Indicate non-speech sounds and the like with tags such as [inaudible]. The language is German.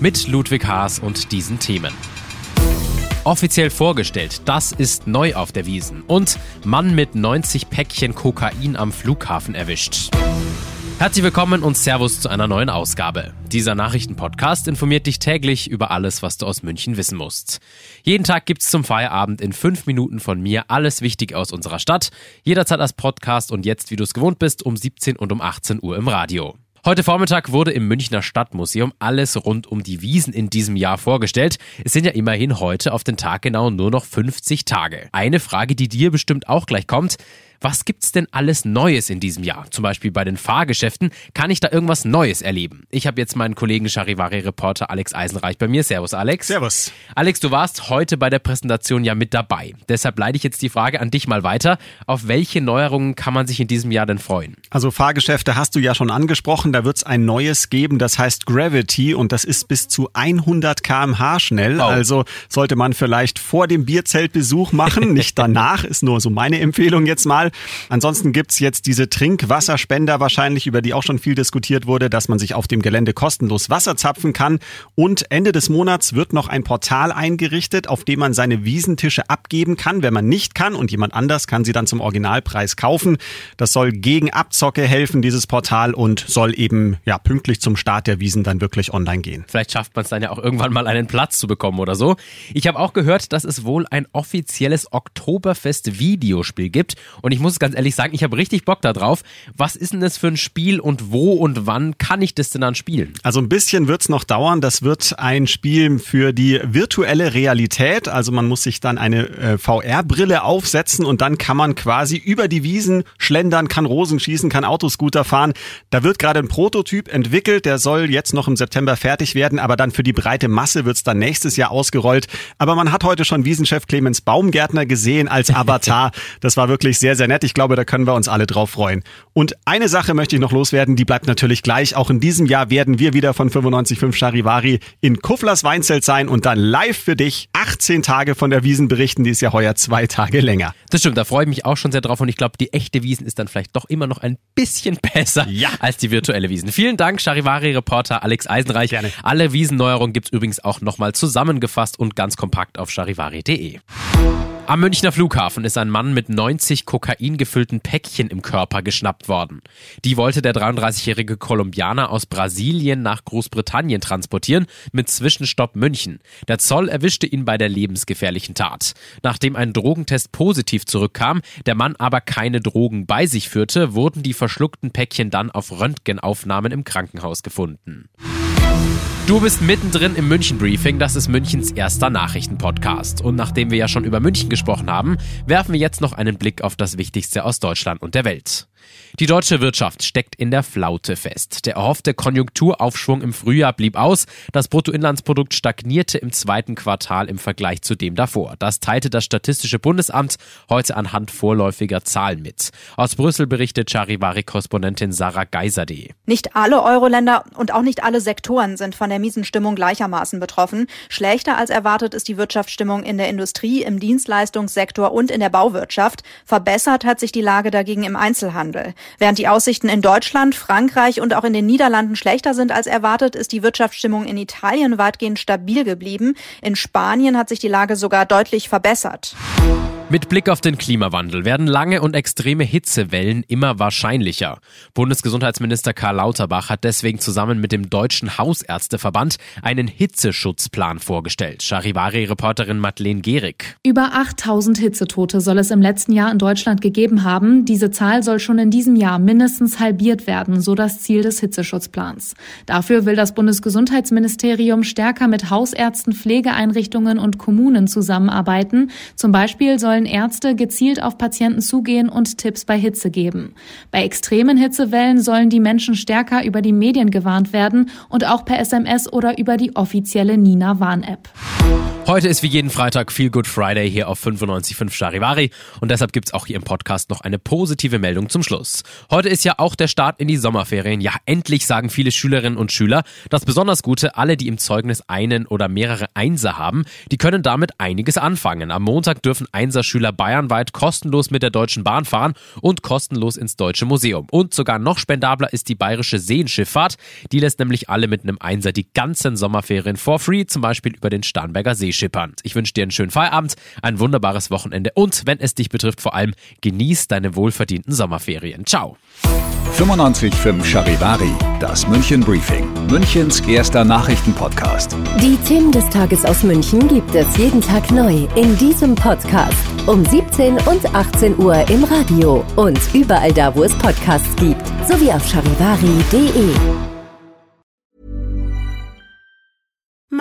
Mit Ludwig Haas und diesen Themen. Offiziell vorgestellt, das ist neu auf der Wiesen. Und Mann mit 90 Päckchen Kokain am Flughafen erwischt. Herzlich willkommen und Servus zu einer neuen Ausgabe. Dieser Nachrichtenpodcast informiert dich täglich über alles, was du aus München wissen musst. Jeden Tag gibt's zum Feierabend in fünf Minuten von mir alles wichtig aus unserer Stadt. Jederzeit als Podcast und jetzt, wie du es gewohnt bist, um 17 und um 18 Uhr im Radio. Heute Vormittag wurde im Münchner Stadtmuseum alles rund um die Wiesen in diesem Jahr vorgestellt. Es sind ja immerhin heute auf den Tag genau nur noch 50 Tage. Eine Frage, die dir bestimmt auch gleich kommt. Was gibt's denn alles Neues in diesem Jahr? Zum Beispiel bei den Fahrgeschäften. Kann ich da irgendwas Neues erleben? Ich habe jetzt meinen Kollegen Charivari-Reporter Alex Eisenreich bei mir. Servus, Alex. Servus. Alex, du warst heute bei der Präsentation ja mit dabei. Deshalb leite ich jetzt die Frage an dich mal weiter. Auf welche Neuerungen kann man sich in diesem Jahr denn freuen? Also Fahrgeschäfte hast du ja schon angesprochen. Da wird's ein neues geben, das heißt Gravity und das ist bis zu 100 kmh schnell. Oh. Also sollte man vielleicht vor dem Bierzeltbesuch machen, nicht danach, [laughs] ist nur so meine Empfehlung jetzt mal. Ansonsten gibt's jetzt diese Trinkwasserspender wahrscheinlich, über die auch schon viel diskutiert wurde, dass man sich auf dem Gelände kostenlos Wasser zapfen kann. Und Ende des Monats wird noch ein Portal eingerichtet, auf dem man seine Wiesentische abgeben kann. Wenn man nicht kann und jemand anders kann sie dann zum Originalpreis kaufen. Das soll gegen Abzocke helfen, dieses Portal, und soll eben ja pünktlich zum Start der Wiesen dann wirklich online gehen. Vielleicht schafft man es dann ja auch irgendwann mal einen Platz zu bekommen oder so. Ich habe auch gehört, dass es wohl ein offizielles Oktoberfest-Videospiel gibt und ich ich muss ganz ehrlich sagen, ich habe richtig Bock da drauf. Was ist denn das für ein Spiel und wo und wann kann ich das denn dann spielen? Also ein bisschen wird's noch dauern. Das wird ein Spiel für die virtuelle Realität. Also man muss sich dann eine äh, VR-Brille aufsetzen und dann kann man quasi über die Wiesen schlendern, kann Rosen schießen, kann Autoscooter fahren. Da wird gerade ein Prototyp entwickelt, der soll jetzt noch im September fertig werden, aber dann für die breite Masse wird's dann nächstes Jahr ausgerollt. Aber man hat heute schon Wiesenchef Clemens Baumgärtner gesehen als Avatar. [laughs] Das war wirklich sehr, sehr nett. Ich glaube, da können wir uns alle drauf freuen. Und eine Sache möchte ich noch loswerden, die bleibt natürlich gleich. Auch in diesem Jahr werden wir wieder von 95.5 Charivari in Kufflers Weinzelt sein und dann live für dich 18 Tage von der Wiesen berichten. Die ist ja heuer zwei Tage länger. Das stimmt, da freue ich mich auch schon sehr drauf und ich glaube, die echte Wiesen ist dann vielleicht doch immer noch ein bisschen [laughs] besser ja. als die virtuelle Wiesen. Vielen Dank, Charivari-Reporter Alex Eisenreich. Gerne. Alle Wiesenneuerungen gibt's übrigens auch nochmal zusammengefasst und ganz kompakt auf charivari.de. Am Münchner Flughafen ist ein Mann mit 90 Kokain gefüllten Päckchen im Körper geschnappt worden. Die wollte der 33-jährige Kolumbianer aus Brasilien nach Großbritannien transportieren, mit Zwischenstopp München. Der Zoll erwischte ihn bei der lebensgefährlichen Tat. Nachdem ein Drogentest positiv zurückkam, der Mann aber keine Drogen bei sich führte, wurden die verschluckten Päckchen dann auf Röntgenaufnahmen im Krankenhaus gefunden. Du bist mittendrin im München Briefing, das ist Münchens erster Nachrichtenpodcast. Und nachdem wir ja schon über München gesprochen haben, werfen wir jetzt noch einen Blick auf das Wichtigste aus Deutschland und der Welt. Die deutsche Wirtschaft steckt in der Flaute fest. Der erhoffte Konjunkturaufschwung im Frühjahr blieb aus. Das Bruttoinlandsprodukt stagnierte im zweiten Quartal im Vergleich zu dem davor. Das teilte das Statistische Bundesamt heute anhand vorläufiger Zahlen mit. Aus Brüssel berichtet Charivari-Korrespondentin Sarah Geiserde. Nicht alle Euro-Länder und auch nicht alle Sektoren sind von der miesen Stimmung gleichermaßen betroffen. Schlechter als erwartet ist die Wirtschaftsstimmung in der Industrie, im Dienstleistungssektor und in der Bauwirtschaft. Verbessert hat sich die Lage dagegen im Einzelhandel. Handel. Während die Aussichten in Deutschland, Frankreich und auch in den Niederlanden schlechter sind als erwartet, ist die Wirtschaftsstimmung in Italien weitgehend stabil geblieben. In Spanien hat sich die Lage sogar deutlich verbessert. Mit Blick auf den Klimawandel werden lange und extreme Hitzewellen immer wahrscheinlicher. Bundesgesundheitsminister Karl Lauterbach hat deswegen zusammen mit dem Deutschen Hausärzteverband einen Hitzeschutzplan vorgestellt. Charivari-Reporterin Madeleine Gehrig. Über 8000 Hitzetote soll es im letzten Jahr in Deutschland gegeben haben. Diese Zahl soll schon in diesem Jahr mindestens halbiert werden, so das Ziel des Hitzeschutzplans. Dafür will das Bundesgesundheitsministerium stärker mit Hausärzten, Pflegeeinrichtungen und Kommunen zusammenarbeiten. Zum Beispiel sollen sollen Ärzte gezielt auf Patienten zugehen und Tipps bei Hitze geben. Bei extremen Hitzewellen sollen die Menschen stärker über die Medien gewarnt werden und auch per SMS oder über die offizielle Nina Warn-App. Heute ist wie jeden Freitag Feel Good Friday hier auf 95.5 Charivari und deshalb gibt's auch hier im Podcast noch eine positive Meldung zum Schluss. Heute ist ja auch der Start in die Sommerferien. Ja, endlich sagen viele Schülerinnen und Schüler. Das besonders Gute, alle, die im Zeugnis einen oder mehrere Einser haben, die können damit einiges anfangen. Am Montag dürfen Einser-Schüler bayernweit kostenlos mit der Deutschen Bahn fahren und kostenlos ins Deutsche Museum. Und sogar noch spendabler ist die bayerische Seenschifffahrt. Die lässt nämlich alle mit einem Einser die ganzen Sommerferien for free, zum Beispiel über den Starnberger See schippern. Ich wünsche dir einen schönen Feierabend, ein wunderbares Wochenende und, wenn es dich betrifft, vor allem genieß deine wohlverdienten Sommerferien. Ciao. 95.5 Charivari, das München Briefing, Münchens erster Nachrichtenpodcast. Die Themen des Tages aus München gibt es jeden Tag neu in diesem Podcast. Um 17 und 18 Uhr im Radio und überall da, wo es Podcasts gibt, sowie auf charivari.de.